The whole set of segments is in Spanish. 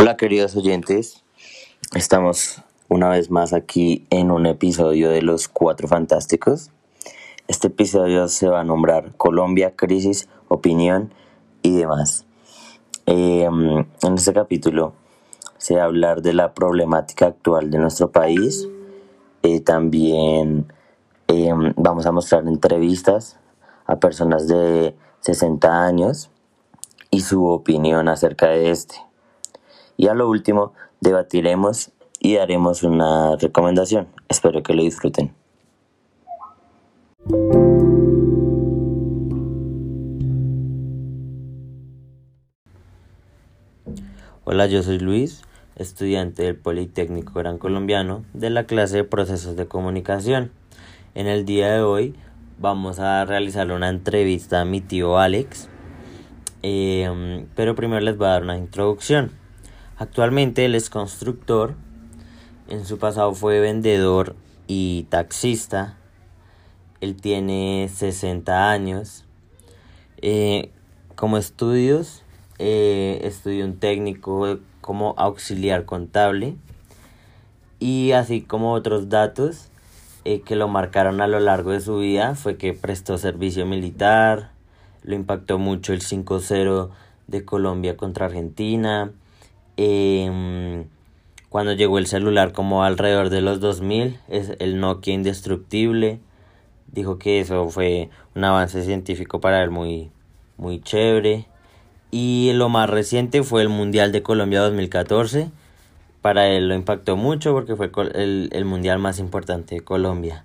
Hola queridos oyentes, estamos una vez más aquí en un episodio de Los Cuatro Fantásticos. Este episodio se va a nombrar Colombia, Crisis, Opinión y demás. Em, en este capítulo se va a hablar de la problemática actual de nuestro país. Eh, también em, vamos a mostrar entrevistas a personas de 60 años y su opinión acerca de este. Y a lo último, debatiremos y daremos una recomendación. Espero que lo disfruten. Hola, yo soy Luis, estudiante del Politécnico Gran Colombiano de la clase de Procesos de Comunicación. En el día de hoy vamos a realizar una entrevista a mi tío Alex, eh, pero primero les voy a dar una introducción. Actualmente él es constructor, en su pasado fue vendedor y taxista, él tiene 60 años. Eh, como estudios, eh, estudió un técnico como auxiliar contable. Y así como otros datos eh, que lo marcaron a lo largo de su vida fue que prestó servicio militar, lo impactó mucho el 5-0 de Colombia contra Argentina, em, cuando llegó el celular como alrededor de los 2000, es el Nokia indestructible, dijo que eso fue un avance científico para él muy, muy chévere. Y lo más reciente fue el Mundial de Colombia 2014. Para él lo impactó mucho porque fue el, el mundial más importante de Colombia.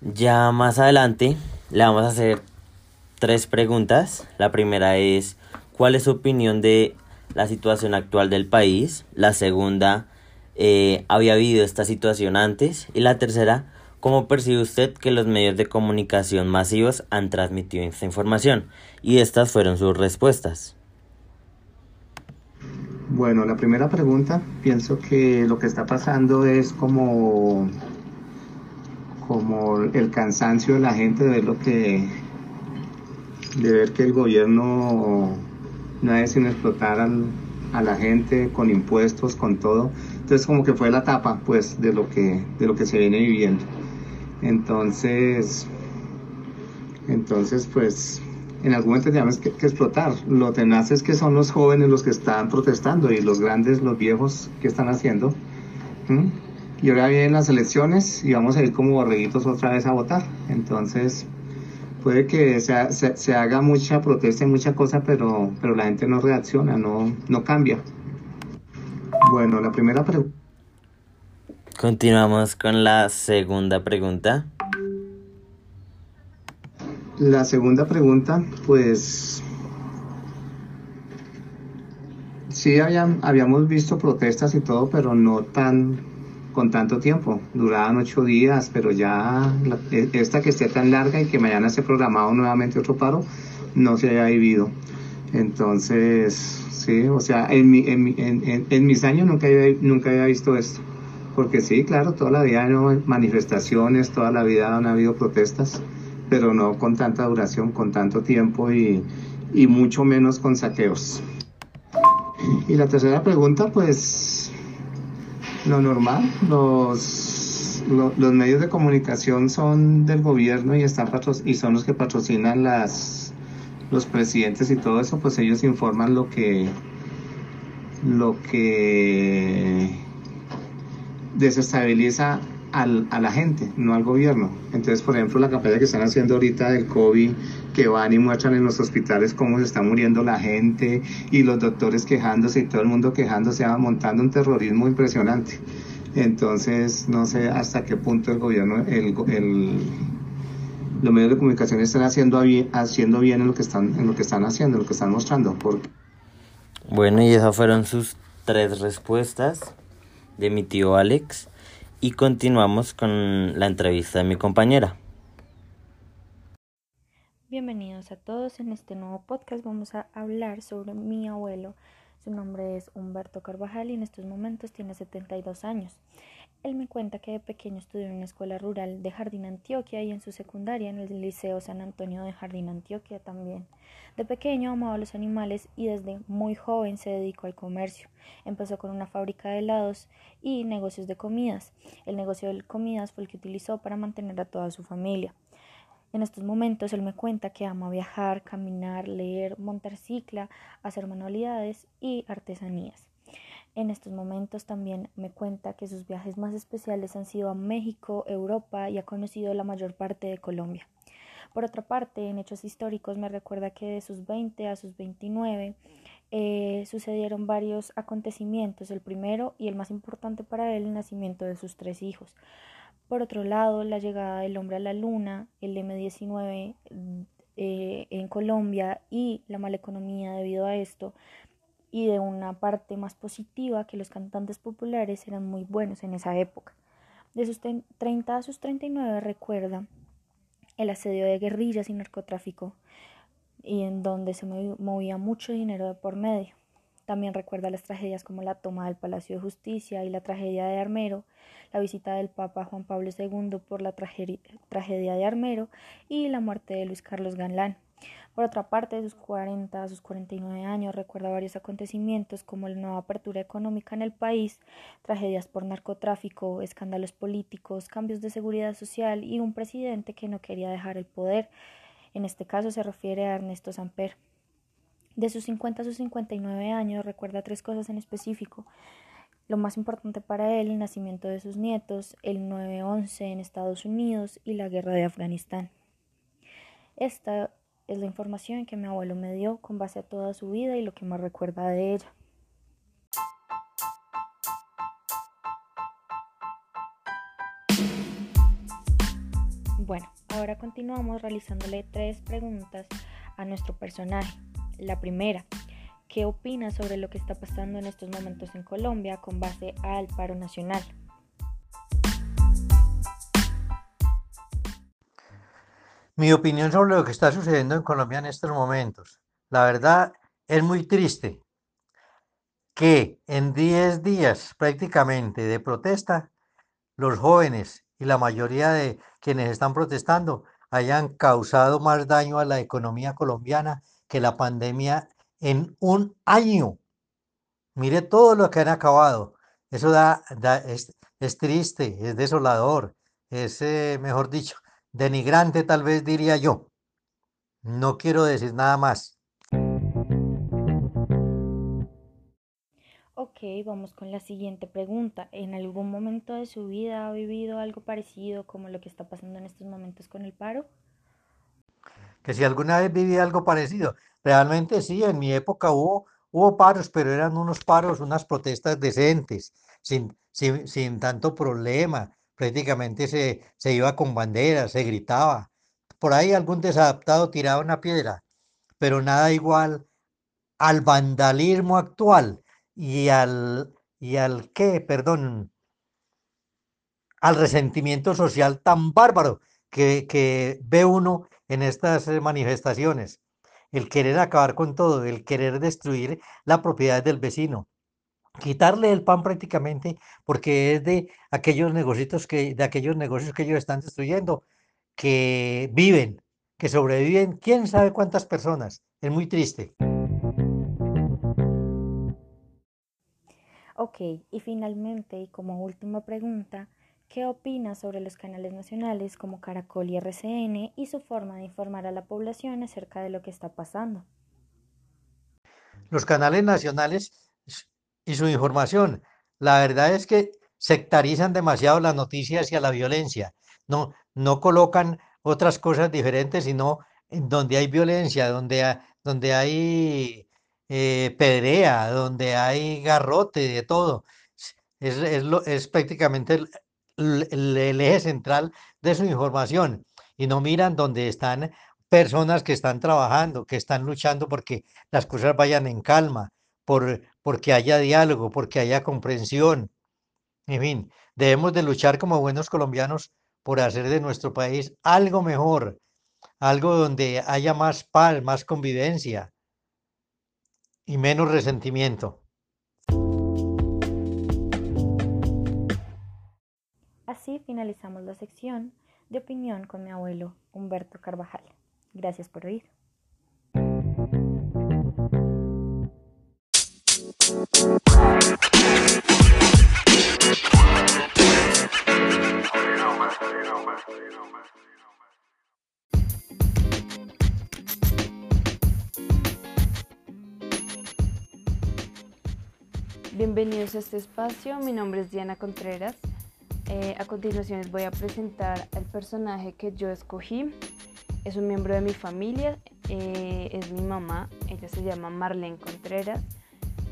Ya más adelante le vamos a hacer tres preguntas. La primera es, ¿cuál es su opinión de la situación actual del país? La segunda, eh, ¿había habido esta situación antes? Y la tercera, ¿cómo percibe usted que los medios de comunicación masivos han transmitido esta información? Y estas fueron sus respuestas. Bueno, la primera pregunta, pienso que lo que está pasando es como, como el cansancio de la gente de ver lo que de ver que el gobierno no es sin explotar a la gente con impuestos, con todo. Entonces como que fue la tapa pues de lo que, de lo que se viene viviendo. Entonces, entonces pues en algún momento tenemos que, explotar. Lo tenaz es que son los jóvenes los que están protestando y los grandes, los viejos, que están haciendo? Y ahora vienen las elecciones y vamos a ir como borreguitos otra vez a votar. Entonces, puede que se, se, se, haga mucha protesta y mucha cosa, pero, pero la gente no reacciona, no, no cambia. Bueno, la primera pregunta. Continuamos con la segunda pregunta. La segunda pregunta, pues sí habían, habíamos visto protestas y todo, pero no tan con tanto tiempo. Duraban ocho días, pero ya la, e, esta que esté tan larga y que mañana se programado nuevamente otro paro, no se haya vivido. Entonces, sí, o sea, en, mi, en, en, en mis años nunca había, nunca había visto esto. Porque sí, claro, toda la vida han manifestaciones, toda la vida han habido protestas pero no con tanta duración, con tanto tiempo y, y mucho menos con saqueos. Y la tercera pregunta, pues lo normal, los, lo, los medios de comunicación son del gobierno y, están y son los que patrocinan las, los presidentes y todo eso, pues ellos informan lo que, lo que desestabiliza al, a la gente, no al gobierno. Entonces, por ejemplo, la campaña que están haciendo ahorita del COVID, que van y muestran en los hospitales cómo se está muriendo la gente y los doctores quejándose y todo el mundo quejándose, va montando un terrorismo impresionante. Entonces, no sé hasta qué punto el gobierno, el, el, los medios de comunicación están haciendo haciendo bien en lo que están, en lo que están haciendo, en lo que están mostrando. Bueno, y esas fueron sus tres respuestas de mi tío Alex y continuamos con la entrevista de mi compañera. Bienvenidos a todos. En este nuevo podcast vamos a hablar sobre mi abuelo. Su nombre es Humberto Carvajal y en estos momentos tiene 72 años. Él me cuenta que de pequeño estudió en una escuela rural de Jardín Antioquia y en su secundaria en el Liceo San Antonio de Jardín Antioquia también. De pequeño amaba los animales y desde muy joven se dedicó al comercio. Empezó con una fábrica de helados y negocios de comidas. El negocio de comidas fue el que utilizó para mantener a toda su familia. En estos momentos él me cuenta que ama viajar, caminar, leer, montar cicla, hacer manualidades y artesanías. En estos momentos también me cuenta que sus viajes más especiales han sido a México, Europa y ha conocido la mayor parte de Colombia. Por otra parte, en hechos históricos me recuerda que de sus 20 a sus 29 eh, sucedieron varios acontecimientos. El primero y el más importante para él, el nacimiento de sus tres hijos. Por otro lado, la llegada del hombre a la luna, el M19 eh, en Colombia y la mala economía debido a esto y de una parte más positiva que los cantantes populares eran muy buenos en esa época. De sus 30 a sus 39 recuerda el asedio de guerrillas y narcotráfico y en donde se movía mucho dinero de por medio. También recuerda las tragedias como la toma del Palacio de Justicia y la tragedia de Armero, la visita del Papa Juan Pablo II por la tragedia de Armero y la muerte de Luis Carlos Ganlán. Por otra parte, sus 40 a sus 49 años recuerda varios acontecimientos como la nueva apertura económica en el país, tragedias por narcotráfico, escándalos políticos, cambios de seguridad social y un presidente que no quería dejar el poder. En este caso se refiere a Ernesto Samper. De sus 50 a sus 59 años recuerda tres cosas en específico. Lo más importante para él, el nacimiento de sus nietos, el 9-11 en Estados Unidos y la guerra de Afganistán. Esta es la información que mi abuelo me dio con base a toda su vida y lo que más recuerda de ella. Bueno, ahora continuamos realizándole tres preguntas a nuestro personaje. La primera, ¿qué opina sobre lo que está pasando en estos momentos en Colombia con base al paro nacional? Mi opinión sobre lo que está sucediendo en Colombia en estos momentos. La verdad es muy triste que en 10 días prácticamente de protesta, los jóvenes y la mayoría de quienes están protestando hayan causado más daño a la economía colombiana que la pandemia en un año. Mire todo lo que han acabado. Eso da, es, triste, es desolador, es, eh, mejor dicho, denigrante tal vez diría yo. No quiero decir nada más. Ok, vamos con la siguiente pregunta. ¿En algún momento de su vida ha vivido algo parecido como lo que está pasando en estos momentos con el paro? Si alguna vez viví algo parecido. Realmente sí, en mi época hubo, hubo paros, pero eran unos paros, unas protestas decentes, sin, sin, sin tanto problema prácticamente se, se iba con banderas, se gritaba. Por ahí algún desadaptado tiraba una piedra, pero nada igual al vandalismo actual y al, y al qué, perdón, al resentimiento social tan bárbaro que, que ve uno en estas eh, manifestaciones. El querer acabar con todo, el querer destruir la propiedad del vecino, quitarle el pan prácticamente porque es de aquellos negocios que de aquellos negocios que ellos están destruyendo que viven que sobreviven quién sabe cuántas personas es muy triste Ok, y finalmente, y como última pregunta, ¿qué opinas sobre los canales nacionales como Caracol y RCN y su forma de informar a la población acerca de lo que está pasando? Los canales nacionales y su información. La verdad es que sectarizan demasiado las noticias y la violencia. No, no colocan otras cosas diferentes, sino donde hay violencia, donde, donde hay eh, pedrea, donde hay garrote, de todo. Es, es, prácticamente el, eje central de su información. Y no miran donde están personas que están trabajando, que están luchando porque las cosas vayan en calma, por, porque haya diálogo, porque haya comprensión. En fin, debemos de luchar como buenos colombianos por hacer de nuestro país algo mejor, algo donde haya más paz, más convivencia y menos resentimiento. Así finalizamos la sección de opinión con mi abuelo Humberto Carvajal. Gracias por oír. Bienvenidos a este espacio, mi nombre es Diana Contreras. Eh, a continuación les voy a presentar al personaje que yo escogí. Es un miembro de mi familia, eh, es mi mamá, ella se llama Marlene Contreras.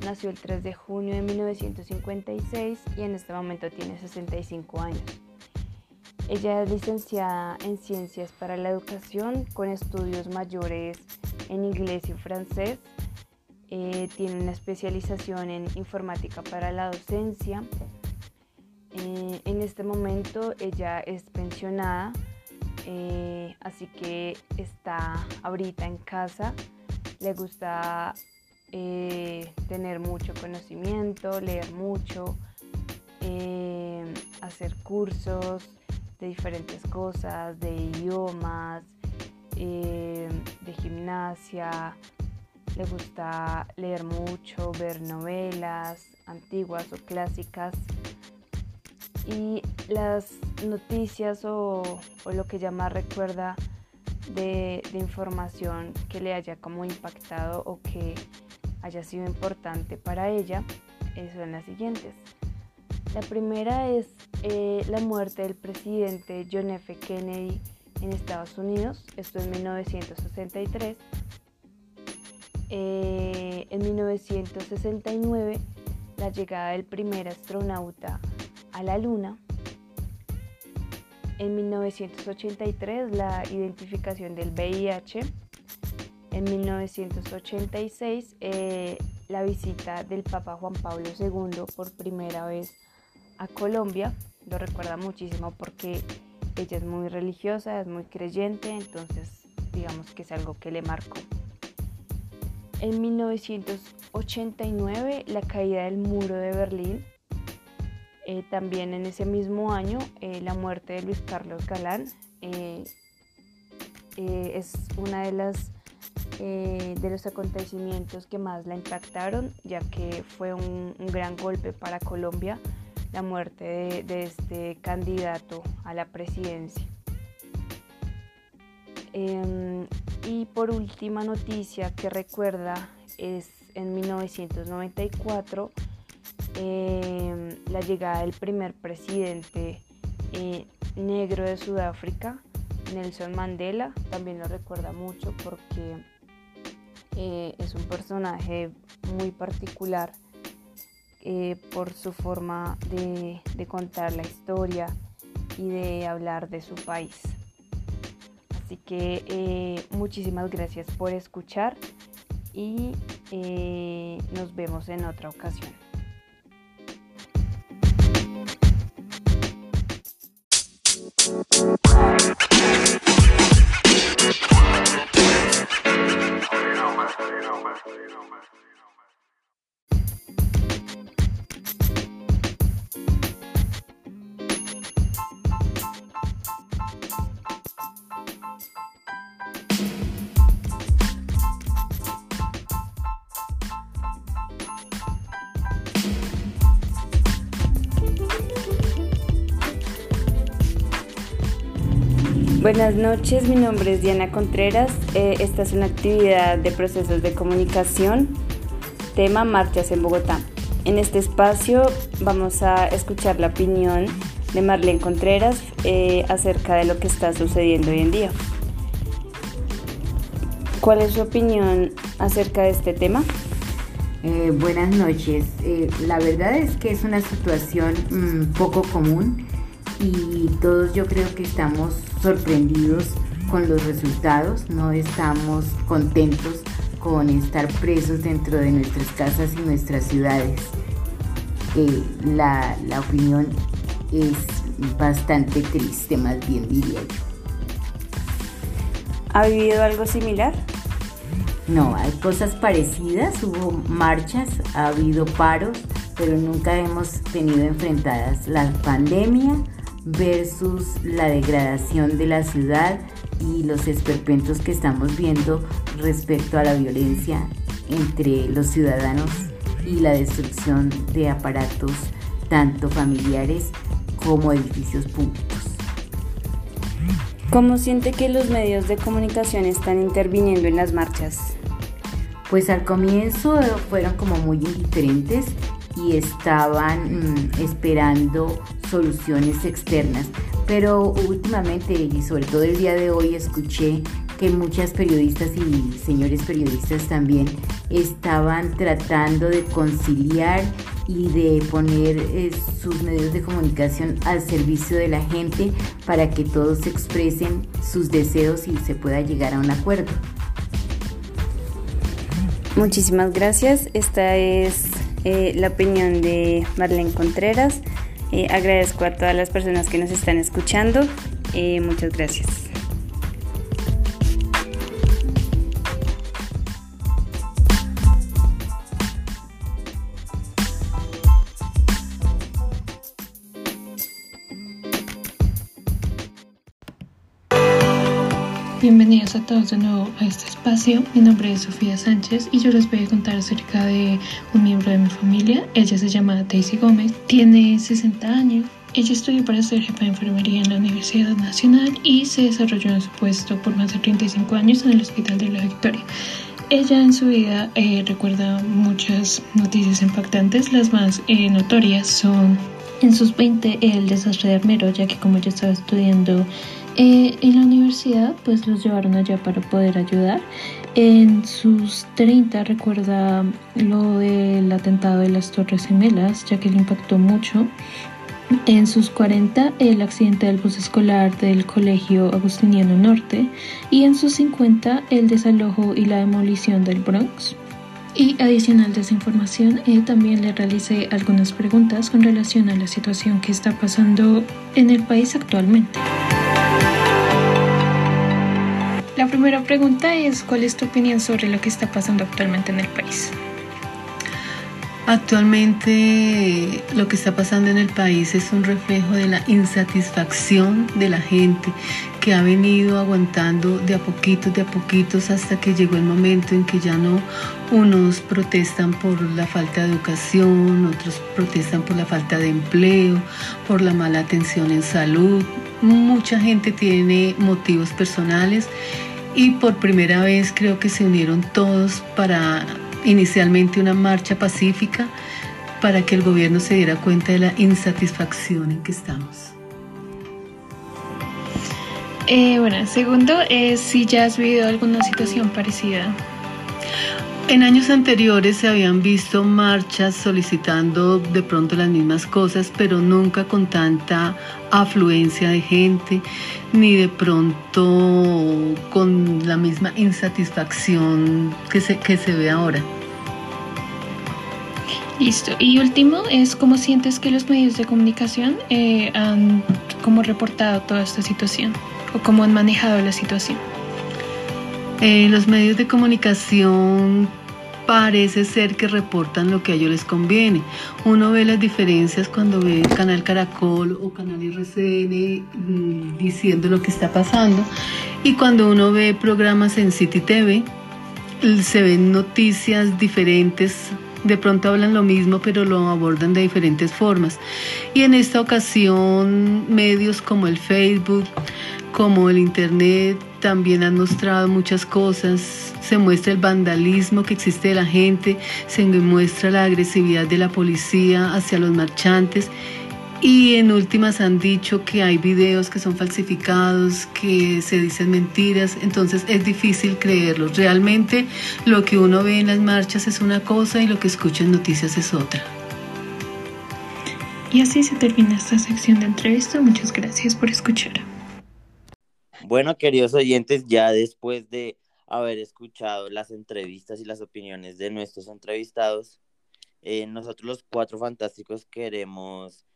Nació el 3 de junio de 1956 y en este momento tiene 65 años. Ella es licenciada en Ciencias para la Educación con estudios mayores en inglés y francés eh, tiene una especialización en informática para la docencia. Eh, en este momento ella es pensionada, eh, así que está ahorita en casa. Le gusta tener mucho conocimiento, leer mucho, hacer cursos de diferentes cosas, de idiomas, de gimnasia, le gusta leer mucho, ver novelas antiguas o clásicas y las noticias o, lo que ella más recuerda de, información que le haya como impactado o que haya sido importante para ella son las siguientes. La primera es eh, la muerte del presidente John F. Kennedy en Estados Unidos, esto en 1963 eh, en 1969 la llegada del primer astronauta a la Luna. En 1983 la identificación del VIH. En 1986 eh, la visita del Papa Juan Pablo II por primera vez a Colombia. Lo recuerda muchísimo porque ella es muy religiosa, es muy creyente, entonces digamos que es algo que le marcó. En 1989, la caída del muro de Berlín. Eh, también en ese mismo año, eh, la muerte de Luis Carlos Galán. Eh, es una de las de los acontecimientos que más la impactaron, ya que fue un, gran golpe para Colombia la muerte de, este candidato a la presidencia. Em, y por última noticia que recuerda es en 1994 em, la llegada del primer presidente eh, negro de Sudáfrica, Nelson Mandela. También lo recuerda mucho porque eh, es un personaje muy particular eh, por su forma de contar la historia y de hablar de su país. Así que muchísimas gracias por escuchar y nos vemos en otra ocasión. Buenas noches, mi nombre es Diana Contreras. Eh, esta es una actividad de procesos de comunicación, tema Marchas en Bogotá. En este espacio vamos a escuchar la opinión de Marlene Contreras eh, acerca de lo que está sucediendo hoy en día. ¿Cuál es su opinión acerca de este tema? Eh, buenas noches. la verdad es que es una situación mm, poco común y todos yo creo que estamos sorprendidos con los resultados, no estamos contentos con estar presos dentro de nuestras casas y nuestras ciudades. Eh, la, la opinión es bastante triste, más bien diría yo. ¿Ha vivido algo similar? No, hay cosas parecidas, hubo marchas, ha habido paros, pero nunca hemos tenido enfrentadas la pandemia versus la degradación de la ciudad y los esperpentos que estamos viendo respecto a la violencia entre los ciudadanos y la destrucción de aparatos tanto familiares como edificios públicos. ¿Cómo siente que los medios de comunicación están interviniendo en las marchas? Pues al comienzo fueron como muy indiferentes y estaban mm, esperando soluciones externas. Pero últimamente y sobre todo el día de hoy escuché que muchas periodistas y señores periodistas también estaban tratando de conciliar y de poner eh, sus medios de comunicación al servicio de la gente para que todos expresen sus deseos y se pueda llegar a un acuerdo. Muchísimas gracias. Esta es eh, la opinión de Marlene Contreras. Eh, agradezco a todas las personas que nos están escuchando. muchas gracias. A todos de nuevo a este espacio. Mi nombre es Sofía Sánchez y yo les voy a contar acerca de un miembro de mi familia. Ella se llama Daisy Gómez, tiene 60 años. Ella estudió para ser jefa de enfermería en la Universidad Nacional y se desarrolló en su puesto por más de 35 años en el Hospital de la Victoria. Ella en su vida eh, recuerda muchas noticias impactantes. Las más eh, notorias son en sus 20 el desastre de Armero, ya que como ella estaba estudiando eh, en la universidad pues los llevaron allá para poder ayudar. En sus 30 recuerda lo del atentado de las Torres Gemelas, ya que le impactó mucho. En sus 40 el accidente del bus escolar del Colegio Agustiniano Norte y en sus 50 el desalojo y la demolición del Bronx. Y adicional de esa información, eh, también le realicé algunas preguntas con relación a la situación que está pasando en el país actualmente. La primera pregunta es, ¿cuál es tu opinión sobre lo que está pasando actualmente en el país? Actualmente lo que está pasando en el país es un reflejo de la insatisfacción de la gente que ha venido aguantando de a poquitos, de a poquitos hasta que llegó el momento en que ya no unos protestan por la falta de educación, otros protestan por la falta de empleo, por la mala atención en salud. Mucha gente tiene motivos personales y por primera vez creo que se unieron todos para inicialmente una marcha pacífica para que el gobierno se diera cuenta de la insatisfacción en que estamos. Eh, bueno, segundo es si ya has vivido alguna situación parecida. En años anteriores se habían visto marchas solicitando de pronto las mismas cosas, pero nunca con tanta afluencia de gente, ni de pronto con la misma insatisfacción que se, que se ve ahora. Listo. Y último es cómo sientes que los medios de comunicación eh, han como reportado toda esta situación o cómo han manejado la situación. Eh, los medios de comunicación parece ser que reportan lo que a ellos les conviene. Uno ve las diferencias cuando ve el canal Caracol o canal RCN mm, diciendo lo que está pasando y cuando uno ve programas en City TV se ven noticias diferentes de pronto hablan lo mismo, pero lo abordan de diferentes formas. Y en esta ocasión, medios como el Facebook, como el Internet, también han mostrado muchas cosas. Se muestra el vandalismo que existe de la gente, se muestra la agresividad de la policía hacia los marchantes y en últimas han dicho que hay videos que son falsificados, que se dicen mentiras, entonces es difícil creerlos. Realmente lo que uno ve en las marchas es una cosa y lo que escucha en noticias es otra. Y así se termina esta sección de entrevista. Muchas gracias por escuchar. Bueno, queridos oyentes, ya después de haber escuchado las entrevistas y las opiniones de nuestros entrevistados, eh, nosotros los cuatro fantásticos queremos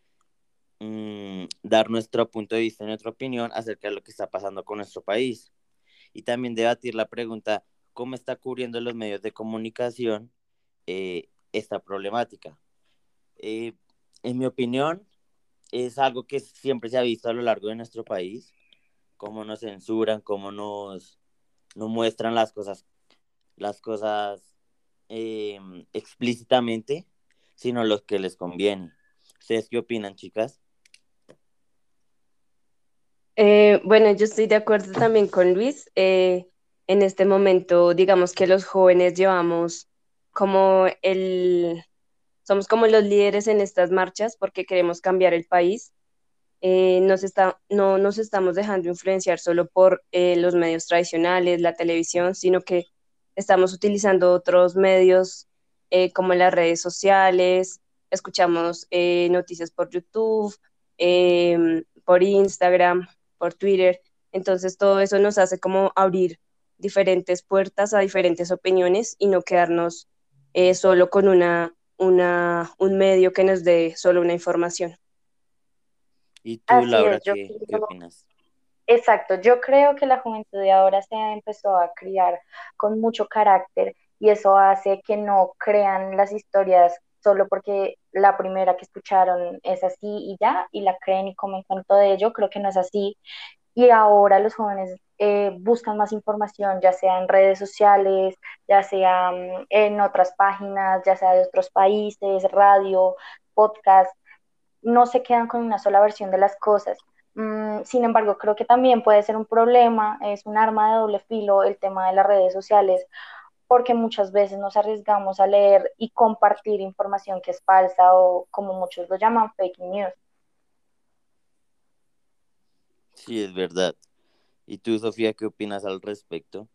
Mm, dar nuestro punto de vista y nuestra opinión acerca de lo que está pasando con nuestro país. Y también debatir la pregunta, ¿cómo está cubriendo los medios de comunicación eh, esta problemática? Eh, en mi opinión, es algo que siempre se ha visto a lo largo de nuestro país, cómo nos censuran, cómo nos, nos muestran las cosas, las cosas em, explícitamente, sino los que les conviene. ¿Ustedes qué opinan, chicas? Eh, bueno, yo estoy de acuerdo también con Luis. Eh, en este momento, digamos que los jóvenes llevamos como el, somos como los líderes en estas marchas porque queremos cambiar el país. Eh, nos está, no nos estamos dejando influenciar solo por los medios tradicionales, la televisión, sino que estamos utilizando otros medios como las redes sociales, escuchamos noticias por YouTube, por Instagram, por Twitter. Entonces todo eso nos hace como abrir diferentes puertas a diferentes opiniones y no quedarnos eh, solo con una, una, un medio que nos dé solo una información. ¿Y tú, Laura, ¿qué, opinas? Exacto, yo creo que la juventud de ahora se empezó a criar con mucho carácter y eso hace que no crean las historias solo porque la primera que escucharon es así y ya, y la creen y comen cuento de ello, creo que no es así. Y ahora los jóvenes eh, buscan más información, ya sea en redes sociales, ya sea mm, en otras páginas, ya sea de otros países, radio, podcast, no se quedan con una sola versión de las cosas. Mm, sin embargo, creo que también puede ser un problema, es un arma de doble filo el tema de las redes sociales, porque muchas veces nos arriesgamos a leer y compartir información que es falsa o como muchos lo llaman fake news. Sí, es verdad. ¿Y tú, Sofía, qué opinas al respecto?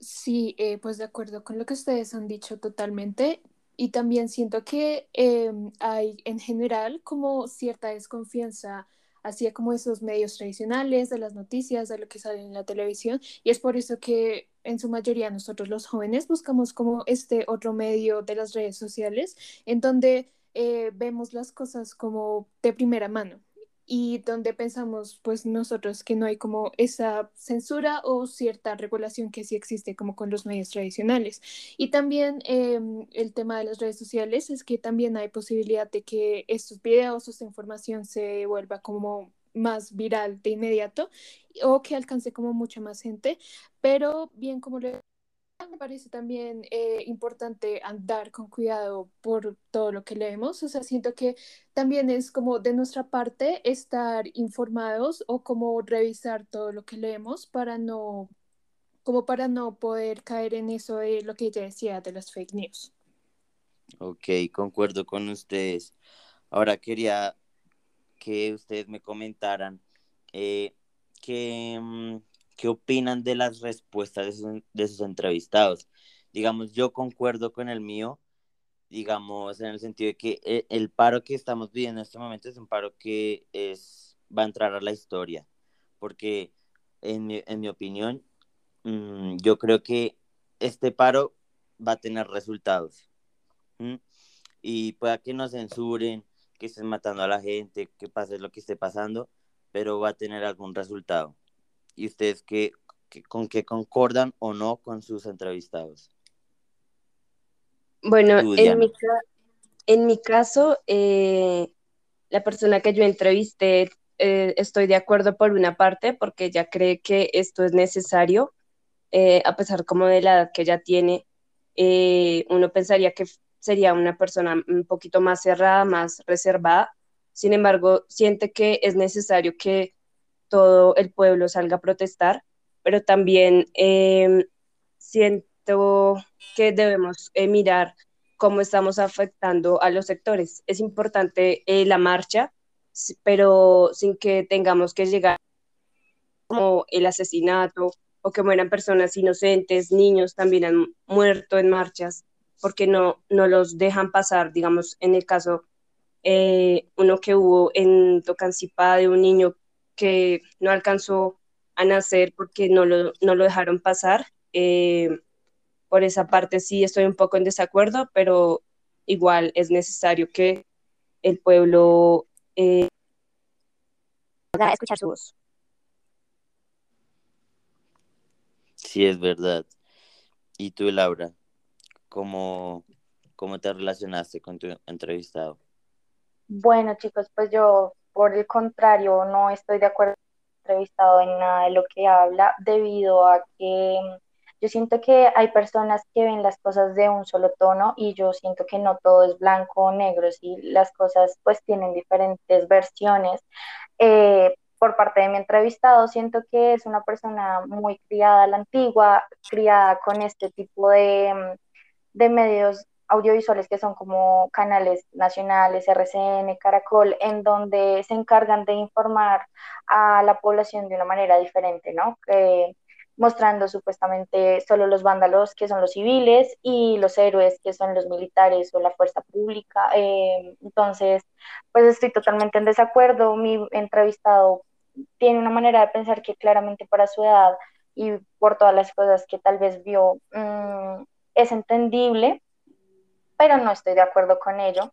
Sí, eh, pues de acuerdo con lo que ustedes han dicho totalmente. Y también siento que em, hay en general como cierta desconfianza hacia como esos medios tradicionales, de las noticias, de lo que sale en la televisión. Y es por eso que en su mayoría nosotros los jóvenes buscamos como este otro medio de las redes sociales en donde eh, vemos las cosas como de primera mano y donde pensamos pues nosotros que no hay como esa censura o cierta regulación que sí existe como con los medios tradicionales. Y también em, el tema de las redes sociales es que también hay posibilidad de que estos videos o esta información se vuelva como más viral de inmediato o que alcance como mucha más gente, pero bien como le me parece también eh, importante andar con cuidado por todo lo que leemos, o sea, siento que también es como de nuestra parte estar informados o como revisar todo lo que leemos para no, como para no poder caer en eso de lo que ella decía de las fake news. Ok, concuerdo con ustedes. Ahora quería que ustedes me comentaran eh, mm, qué, opinan de las respuestas de sus, de sus, entrevistados. Digamos, yo concuerdo con el mío, digamos, en el sentido de que eh, el, paro que estamos viviendo en este momento es un paro que es, va a entrar a la historia, porque en mi, en mi opinión, mm, yo creo que este paro va a tener resultados. Y pueda que nos censuren, que estén matando a la gente, que pase lo que esté pasando, pero va a tener algún resultado. ¿Y ustedes qué, con qué concordan o no con sus entrevistados? Bueno, en mi, en mi, caso, eh, la persona que yo entrevisté, eh, estoy de acuerdo por una parte, porque ella cree que esto es necesario, eh, a pesar como de la edad que ella tiene, uno pensaría que sería una persona un poquito más cerrada, más reservada. Sin embargo, siente que es necesario que todo el pueblo salga a protestar, pero también eh, siento que debemos eh, mirar cómo estamos afectando a los sectores. Es importante eh, la marcha, pero sin que tengamos que llegar como el asesinato o que mueran personas inocentes, niños también han muerto en marchas porque no, no los dejan pasar, digamos, en el caso, eh, uno que hubo en Tocancipá de un niño que no alcanzó a nacer porque no lo, no lo dejaron pasar. Eh, por esa parte sí estoy un poco en desacuerdo, pero igual es necesario que el pueblo eh, haga escuchar su voz. Sí, es verdad. ¿Y tú, Laura? ¿Cómo, cómo te relacionaste con tu entrevistado? Bueno, chicos, pues yo por el contrario, no estoy de acuerdo entrevistado en nada de lo que habla debido a que yo siento que hay personas que ven las cosas de un solo tono y yo siento que no todo es blanco o negro, si las cosas pues tienen diferentes versiones. Eh, por parte de mi entrevistado, siento que es una persona muy criada a la antigua, criada con este tipo de, de medios audiovisuales que son como canales nacionales, RCN, Caracol, en donde se encargan de informar a la población de una manera diferente, ¿no? mostrando supuestamente solo los vándalos que son los civiles y los héroes que son los militares o la fuerza pública. Eh, entonces, pues estoy totalmente en desacuerdo. Mi entrevistado tiene una manera de pensar que claramente para su edad y por todas las cosas que tal vez vio mm, es entendible, pero no estoy de acuerdo con ello.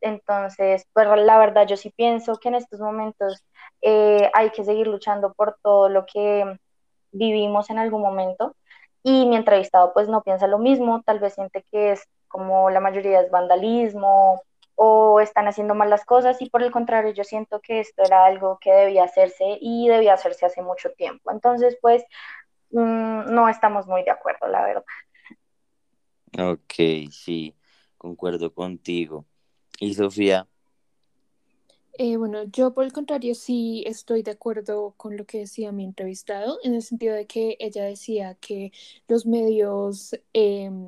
Entonces, pues la verdad yo sí pienso que en estos momentos eh, hay que seguir luchando por todo lo que vivimos en algún momento y mi entrevistado pues no piensa lo mismo, tal vez siente que es como la mayoría es vandalismo o están haciendo mal las cosas y por el contrario yo siento que esto era algo que debía hacerse y debía hacerse hace mucho tiempo. Entonces pues mm, no estamos muy de acuerdo, la verdad. Ok, sí concuerdo contigo. ¿Y Sofía? Eh, bueno, yo por el contrario sí estoy de acuerdo con lo que decía mi entrevistado, en el sentido de que ella decía que los medios em,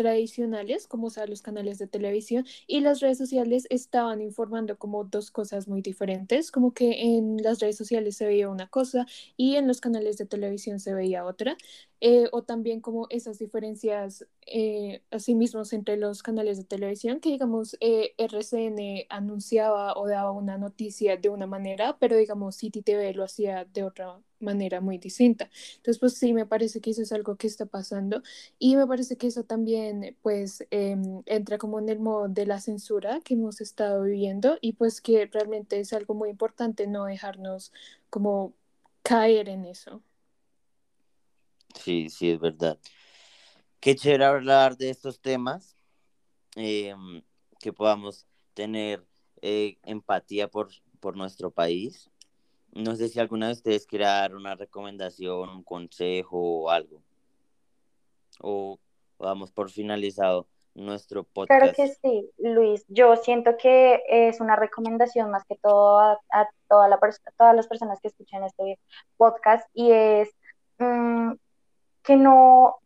tradicionales, como o sea, los canales de televisión y las redes sociales estaban informando como dos cosas muy diferentes, como que en las redes sociales se veía una cosa y en los canales de televisión se veía otra. Eh, o también como esas diferencias eh, mismos entre los canales de televisión, que digamos eh, RCN anunciaba o daba una noticia de una manera, pero digamos City TV lo hacía de otra manera muy distinta. Entonces, pues sí, me parece que eso es algo que está pasando y me parece que eso también pues em, entra como en el modo de la censura que hemos estado viviendo y pues que realmente es algo muy importante no dejarnos como caer en eso. Sí, sí, es verdad. Qué chévere hablar de estos temas, em, que podamos tener eh, empatía por, por nuestro país. No sé si alguna de ustedes quiere dar una recomendación, un consejo o algo. O, damos por finalizado nuestro podcast. Claro que sí, Luis. Yo siento que es una recomendación más que todo a, toda la todas las personas que escuchan este podcast y es mm, que no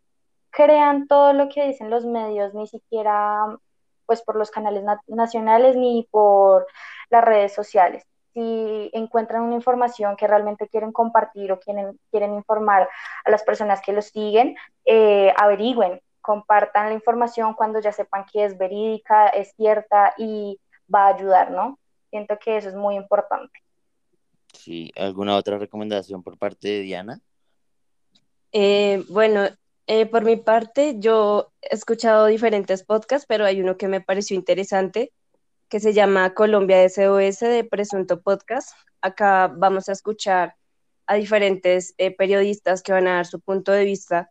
crean todo lo que dicen los medios, ni siquiera pues por los canales nacionales ni por las redes sociales. Si encuentran una información que realmente quieren compartir o quieren, quieren informar a las personas que los siguen, eh, averigüen, compartan la información cuando ya sepan que es verídica, es cierta y va a ayudar, ¿no? Siento que eso es muy importante. Sí, ¿alguna otra recomendación por parte de Diana? Eh, bueno, eh, por mi parte, yo he escuchado diferentes podcasts, pero hay uno que me pareció interesante, que se llama Colombia SOS de Presunto Podcast. Acá vamos a escuchar a diferentes eh, periodistas que van a dar su punto de vista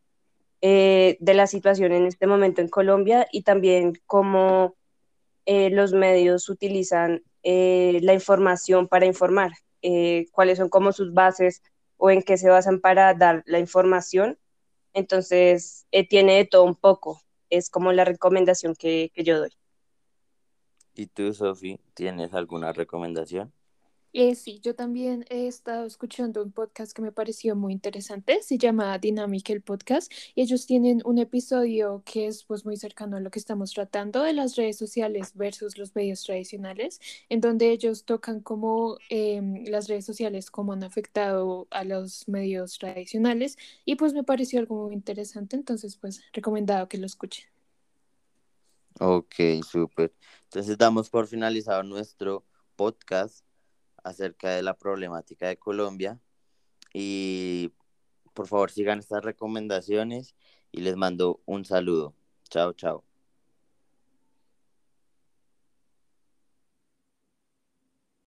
de la situación en este momento en Colombia y también cómo los medios utilizan la información para informar, cuáles son como sus bases o en qué se basan para dar la información. Entonces, eh, tiene de todo un poco. Es como la recomendación que, que yo doy. ¿Y tú, Sofi, tienes alguna recomendación? Eh, sí, yo también he estado escuchando un podcast que me pareció muy interesante, se llama Dynamic el podcast y ellos tienen un episodio que es pues muy cercano a lo que estamos tratando de las redes sociales versus los medios tradicionales, en donde ellos tocan cómo em, las redes sociales cómo han afectado a los medios tradicionales y pues me pareció algo muy interesante, entonces pues recomendado que lo escuchen. Ok, súper. Entonces damos por finalizado nuestro podcast acerca de la problemática de Colombia. Y por favor sigan estas recomendaciones y les mando un saludo. Chao, chao.